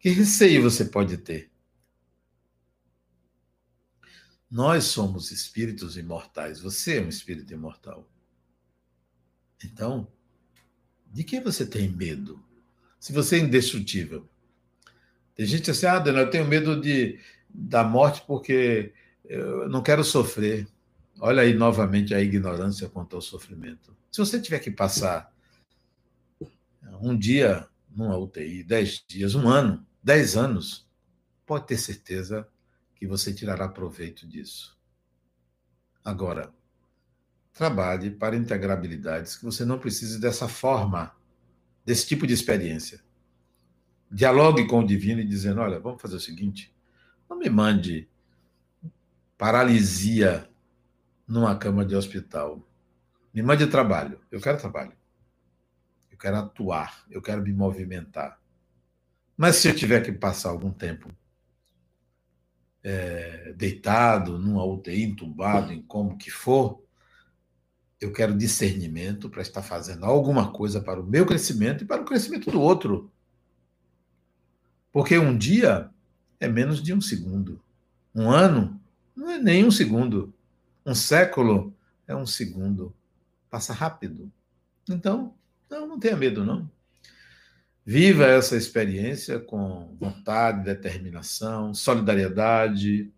S1: Que receio você pode ter? Nós somos espíritos imortais. Você é um espírito imortal. Então, de que você tem medo? Se você é indestrutível. Tem gente assim, ah, Daniel, eu tenho medo de, da morte porque eu não quero sofrer. Olha aí novamente a ignorância quanto ao sofrimento. Se você tiver que passar um dia numa UTI, dez dias, um ano, dez anos, pode ter certeza que você tirará proveito disso. Agora, trabalhe para integrar habilidades que você não precise dessa forma desse tipo de experiência. Dialogue com o divino e dizendo: olha, vamos fazer o seguinte, não me mande paralisia numa cama de hospital. Me mande trabalho. Eu quero trabalho. Eu quero atuar. Eu quero me movimentar. Mas se eu tiver que passar algum tempo é, deitado, numa UTI, entubado, em como que for, eu quero discernimento para estar fazendo alguma coisa para o meu crescimento e para o crescimento do outro. Porque um dia é menos de um segundo. Um ano não é nem um segundo. Um século é um segundo. Passa rápido. Então, não, não tenha medo, não. Viva essa experiência com vontade, determinação, solidariedade.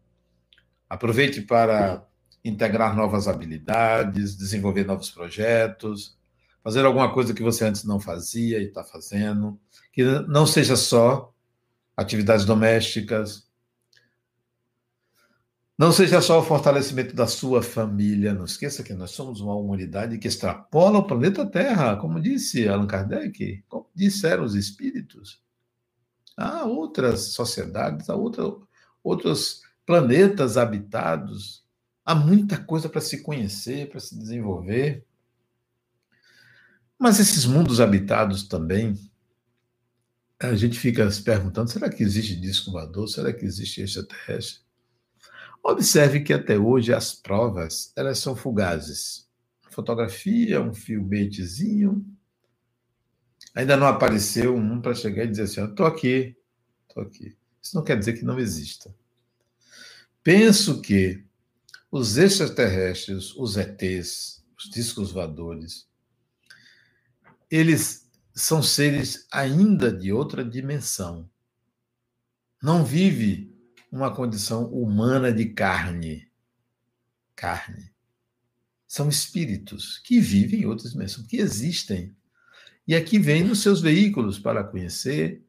S1: Aproveite para integrar novas habilidades, desenvolver novos projetos, fazer alguma coisa que você antes não fazia e está fazendo, que não seja só atividades domésticas, não seja só o fortalecimento da sua família. Não esqueça que nós somos uma humanidade que extrapola o planeta Terra, como disse Allan Kardec, como disseram os espíritos. Há outras sociedades, há outra, outros planetas habitados Há muita coisa para se conhecer, para se desenvolver. Mas esses mundos habitados também, a gente fica se perguntando: será que existe disco voador? Será que existe extraterrestre? Observe que até hoje as provas elas são fugazes. Fotografia, um filmetezinho. Ainda não apareceu um para chegar e dizer assim: estou aqui, estou aqui. Isso não quer dizer que não exista. Penso que os extraterrestres, os ETs, os discos voadores, eles são seres ainda de outra dimensão. Não vive uma condição humana de carne. Carne. São espíritos que vivem em outra dimensão, que existem. E aqui vêm nos seus veículos para conhecer,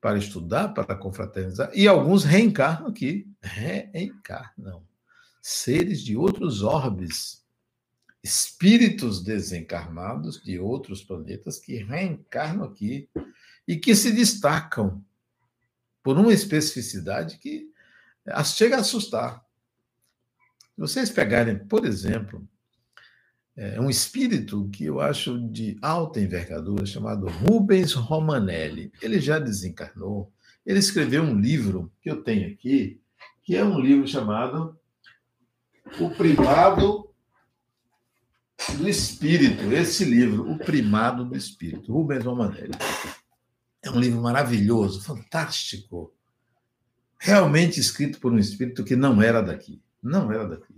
S1: para estudar, para confraternizar. E alguns reencarnam aqui. Reencarnam seres de outros orbes, espíritos desencarnados de outros planetas que reencarnam aqui e que se destacam por uma especificidade que chega a assustar. Se vocês pegarem, por exemplo, é, um espírito que eu acho de alta envergadura, chamado Rubens Romanelli. Ele já desencarnou. Ele escreveu um livro que eu tenho aqui, que é um livro chamado o privado do Espírito, esse livro, O Primado do Espírito, Rubens Romanelli. É um livro maravilhoso, fantástico. Realmente escrito por um espírito que não era daqui. Não era daqui.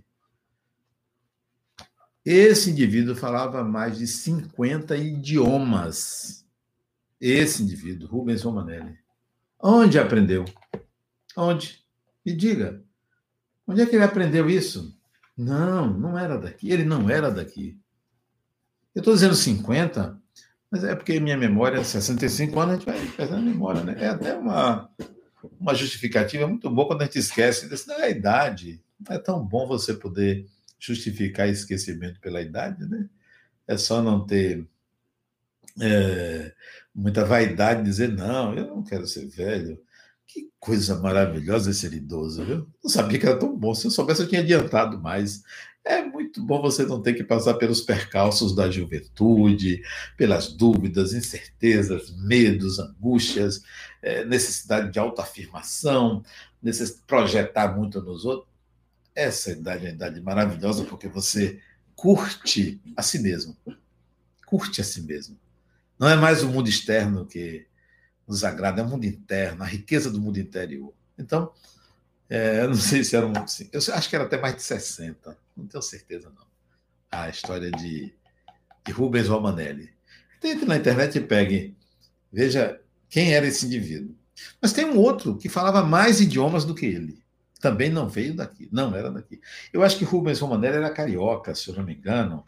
S1: Esse indivíduo falava mais de 50 idiomas. Esse indivíduo, Rubens Romanelli. Onde aprendeu? Onde? Me diga. Onde é que ele aprendeu isso? Não, não era daqui. Ele não era daqui. Eu estou dizendo 50, mas é porque minha memória, 65 anos, a gente vai perdendo a memória, né? É até uma, uma justificativa muito boa quando a gente esquece desse, da idade. Não é tão bom você poder justificar esquecimento pela idade, né? É só não ter é, muita vaidade de dizer, não, eu não quero ser velho. Que coisa maravilhosa ser idoso, viu? Não sabia que era tão bom. Se eu soubesse, eu tinha adiantado mais. É muito bom você não ter que passar pelos percalços da juventude, pelas dúvidas, incertezas, medos, angústias, é, necessidade de autoafirmação, necessidade de projetar muito nos outros. Essa idade é uma idade maravilhosa porque você curte a si mesmo. Curte a si mesmo. Não é mais o mundo externo que nos agrada, é o mundo interno, a riqueza do mundo interior. Então, é, eu não sei se era um. Assim, eu acho que era até mais de 60, não tenho certeza, não. A história de, de Rubens Romanelli. Entre na internet e pegue, veja quem era esse indivíduo. Mas tem um outro que falava mais idiomas do que ele. Também não veio daqui, não era daqui. Eu acho que Rubens Romanelli era carioca, se eu não me engano.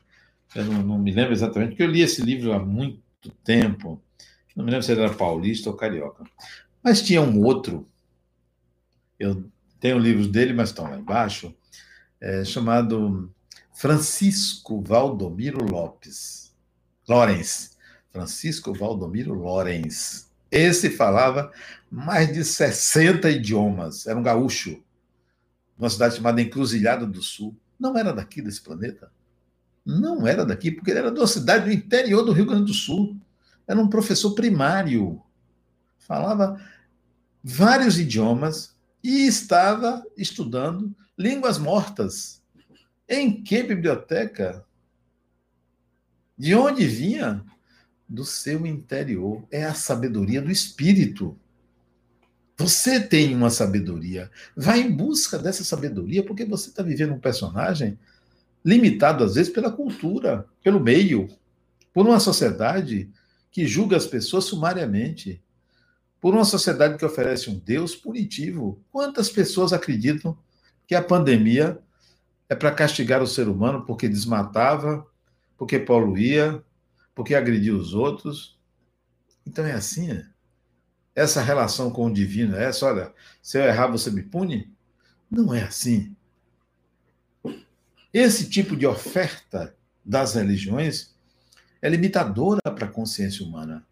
S1: Eu não, não me lembro exatamente, porque eu li esse livro há muito tempo. Não me lembro se ele era paulista ou carioca. Mas tinha um outro, eu tenho livros dele, mas estão lá embaixo, é, chamado Francisco Valdomiro Lopes. Lorenz. Francisco Valdomiro Lorenz. Esse falava mais de 60 idiomas. Era um gaúcho, numa cidade chamada Encruzilhada do Sul. Não era daqui desse planeta. Não era daqui, porque ele era de uma cidade do interior do Rio Grande do Sul. Era um professor primário. Falava vários idiomas e estava estudando línguas mortas. Em que biblioteca? De onde vinha? Do seu interior. É a sabedoria do espírito. Você tem uma sabedoria. Vai em busca dessa sabedoria, porque você está vivendo um personagem limitado, às vezes, pela cultura, pelo meio, por uma sociedade que julga as pessoas sumariamente, por uma sociedade que oferece um Deus punitivo. Quantas pessoas acreditam que a pandemia é para castigar o ser humano porque desmatava, porque poluía, porque agredia os outros? Então é assim. É? Essa relação com o divino é essa? Olha, se eu errar, você me pune? Não é assim. Esse tipo de oferta das religiões é limitadora para a consciência humana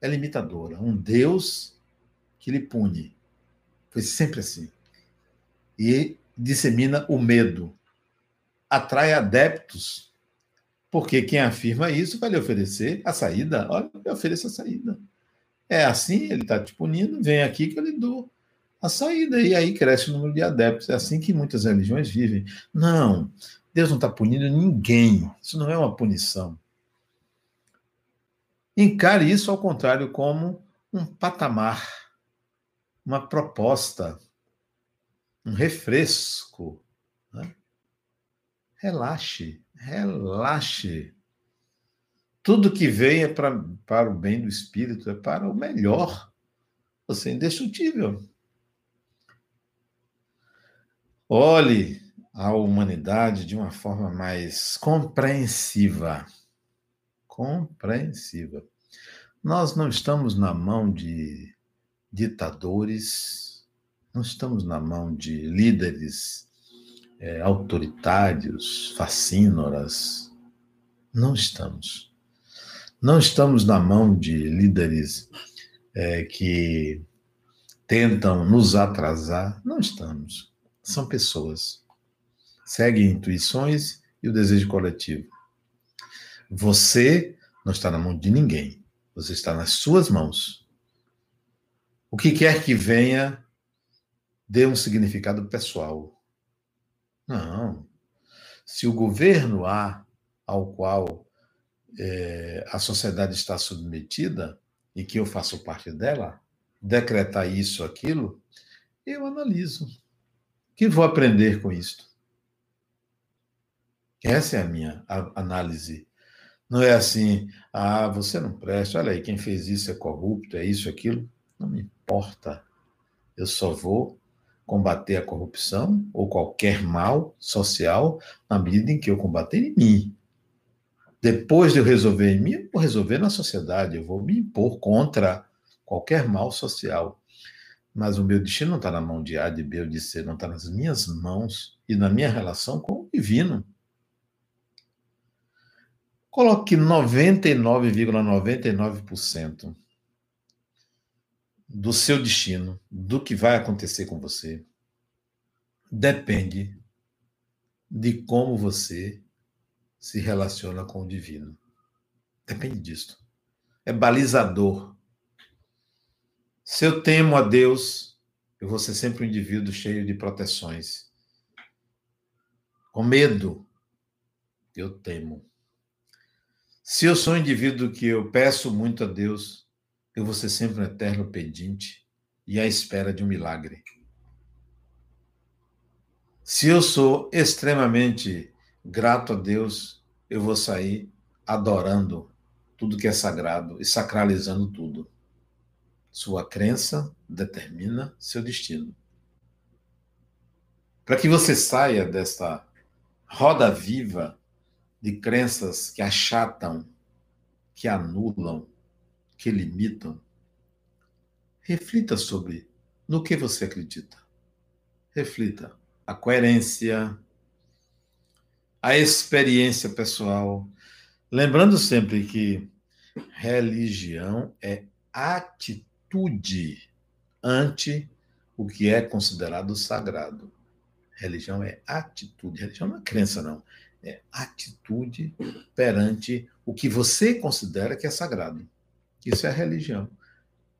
S1: é limitadora. Um Deus que lhe pune. Foi sempre assim. E dissemina o medo. Atrai adeptos, porque quem afirma isso vai lhe oferecer a saída. Olha, eu ofereço a saída. É assim, ele está te punindo, vem aqui que eu lhe dou a saída. E aí cresce o número de adeptos. É assim que muitas religiões vivem. Não, Deus não está punindo ninguém. Isso não é uma punição. Encare isso, ao contrário, como um patamar, uma proposta, um refresco. Né? Relaxe, relaxe. Tudo que vem é pra, para o bem do espírito, é para o melhor. Você é indestrutível. Olhe a humanidade de uma forma mais compreensiva compreensiva. Nós não estamos na mão de ditadores, não estamos na mão de líderes é, autoritários, fascínoras. Não estamos. Não estamos na mão de líderes é, que tentam nos atrasar. Não estamos. São pessoas. Seguem intuições e o desejo coletivo. Você não está na mão de ninguém. Você está nas suas mãos. O que quer que venha, dê um significado pessoal. Não. Se o governo A ao qual é, a sociedade está submetida e que eu faço parte dela, decretar isso, aquilo, eu analiso. O que vou aprender com isto? Essa é a minha análise. Não é assim, ah, você não presta, olha aí, quem fez isso é corrupto, é isso, aquilo. Não me importa. Eu só vou combater a corrupção ou qualquer mal social na medida em que eu combater em mim. Depois de eu resolver em mim, eu vou resolver na sociedade, eu vou me impor contra qualquer mal social. Mas o meu destino não está na mão de A, de B ou de C, não está nas minhas mãos e na minha relação com o divino. Coloque 99,99% ,99 do seu destino, do que vai acontecer com você, depende de como você se relaciona com o divino. Depende disso. É balizador. Se eu temo a Deus, eu vou ser sempre um indivíduo cheio de proteções. Com medo, eu temo. Se eu sou um indivíduo que eu peço muito a Deus, eu vou ser sempre um eterno pedinte e à espera de um milagre. Se eu sou extremamente grato a Deus, eu vou sair adorando tudo que é sagrado e sacralizando tudo. Sua crença determina seu destino. Para que você saia desta roda viva de crenças que achatam, que anulam, que limitam, reflita sobre no que você acredita. Reflita a coerência, a experiência pessoal. Lembrando sempre que religião é atitude ante o que é considerado sagrado. Religião é atitude. Religião não é crença, não. É atitude perante o que você considera que é sagrado. Isso é a religião.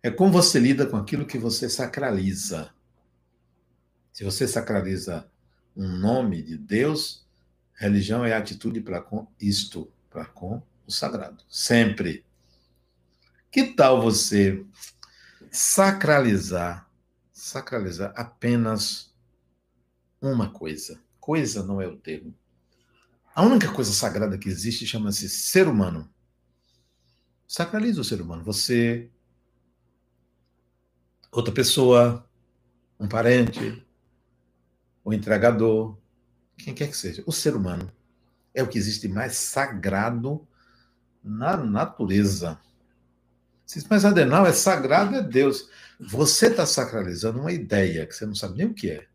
S1: É como você lida com aquilo que você sacraliza. Se você sacraliza um nome de Deus, Religião é atitude para com isto, para com o sagrado. Sempre. Que tal você sacralizar, sacralizar apenas uma coisa? Coisa não é o termo. A única coisa sagrada que existe chama-se ser humano. Sacraliza o ser humano. Você, outra pessoa, um parente, o entregador, quem quer que seja, o ser humano é o que existe mais sagrado na natureza. Mas Adenal é sagrado, é Deus. Você está sacralizando uma ideia que você não sabe nem o que é.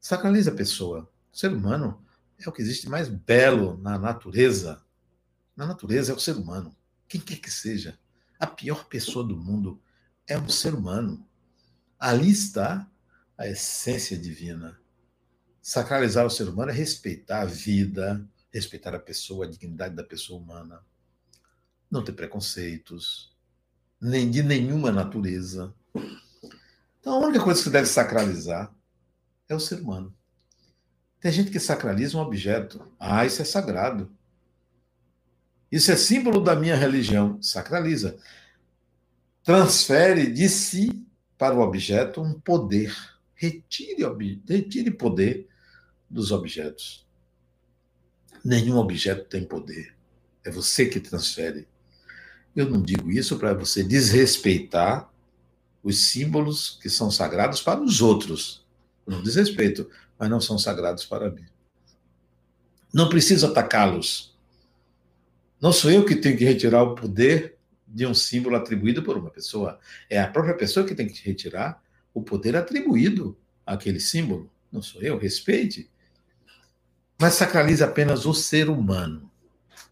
S1: Sacraliza a pessoa. O ser humano é o que existe mais belo na natureza. Na natureza é o ser humano. Quem quer que seja. A pior pessoa do mundo é um ser humano. Ali está a essência divina. Sacralizar o ser humano é respeitar a vida, respeitar a pessoa, a dignidade da pessoa humana. Não ter preconceitos, nem de nenhuma natureza. Então, a única coisa que você deve sacralizar é o ser humano. Tem gente que sacraliza um objeto. Ah, isso é sagrado. Isso é símbolo da minha religião. Sacraliza. Transfere de si para o objeto um poder. Retire, retire poder dos objetos. Nenhum objeto tem poder. É você que transfere. Eu não digo isso para você desrespeitar os símbolos que são sagrados para os outros. Não desrespeito, mas não são sagrados para mim. Não preciso atacá-los. Não sou eu que tenho que retirar o poder de um símbolo atribuído por uma pessoa. É a própria pessoa que tem que retirar o poder atribuído àquele símbolo. Não sou eu, respeite mas sacraliza apenas o ser humano.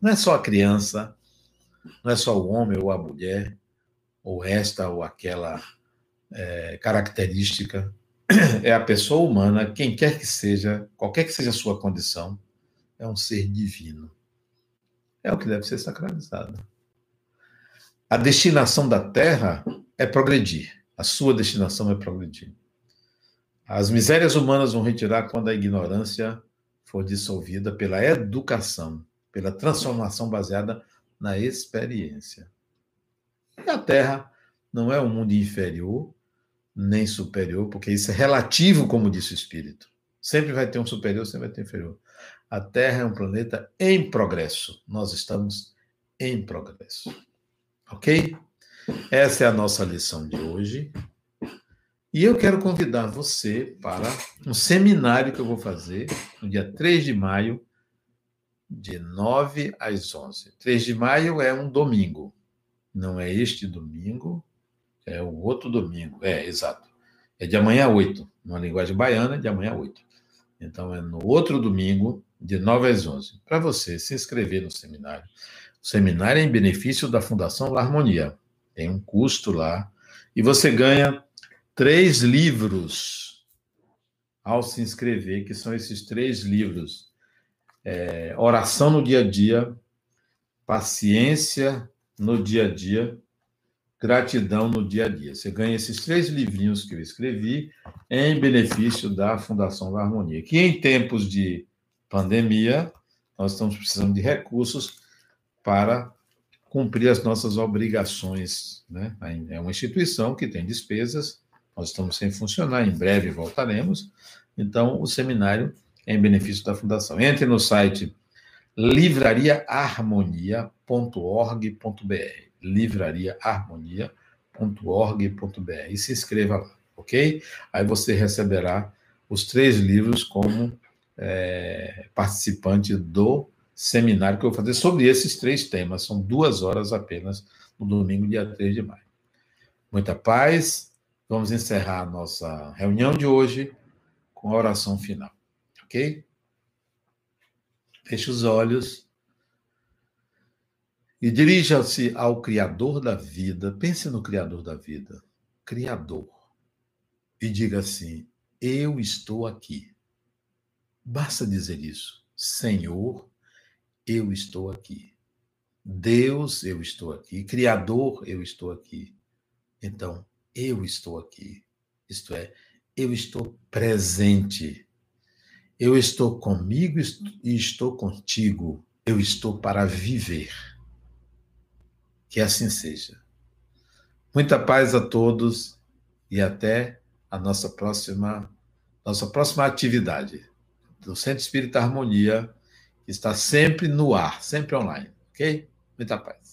S1: Não é só a criança, não é só o homem ou a mulher, ou esta ou aquela é, característica. É a pessoa humana, quem quer que seja, qualquer que seja a sua condição, é um ser divino. É o que deve ser sacralizado. A destinação da Terra é progredir. A sua destinação é progredir. As misérias humanas vão retirar quando a ignorância for dissolvida pela educação, pela transformação baseada na experiência. E a Terra não é um mundo inferior nem superior, porque isso é relativo, como disse o Espírito. Sempre vai ter um superior, sempre vai ter um inferior. A Terra é um planeta em progresso. Nós estamos em progresso. Ok? Essa é a nossa lição de hoje. E eu quero convidar você para um seminário que eu vou fazer no dia 3 de maio, de 9 às 11. 3 de maio é um domingo. Não é este domingo, é o outro domingo. É, exato. É de amanhã 8. Numa linguagem baiana, de amanhã 8. Então, é no outro domingo, de 9 às 11. Para você se inscrever no seminário. O seminário é em benefício da Fundação La Harmonia. Tem um custo lá. E você ganha três livros ao se inscrever, que são esses três livros: é, Oração no Dia a Dia, Paciência no Dia a Dia, Gratidão no Dia a Dia. Você ganha esses três livrinhos que eu escrevi em benefício da Fundação da Harmonia, que em tempos de pandemia, nós estamos precisando de recursos para cumprir as nossas obrigações. Né? É uma instituição que tem despesas, nós estamos sem funcionar, em breve voltaremos. Então, o seminário é em benefício da Fundação. Entre no site livrariaharmonia.org.br livrariaharmonia.org.br e se inscreva lá, ok? Aí você receberá os três livros como é, participante do seminário que eu vou fazer sobre esses três temas. São duas horas apenas no domingo, dia 3 de maio. Muita paz. Vamos encerrar a nossa reunião de hoje com a oração final, ok? Feche os olhos e dirija-se ao Criador da vida. Pense no Criador da vida. Criador. E diga assim: Eu estou aqui. Basta dizer isso. Senhor, eu estou aqui. Deus, eu estou aqui. Criador, eu estou aqui. Então, eu estou aqui. Isto é, eu estou presente. Eu estou comigo e estou contigo. Eu estou para viver. Que assim seja. Muita paz a todos e até a nossa próxima nossa próxima atividade do Centro Espírita Harmonia, que está sempre no ar, sempre online, ok? Muita paz.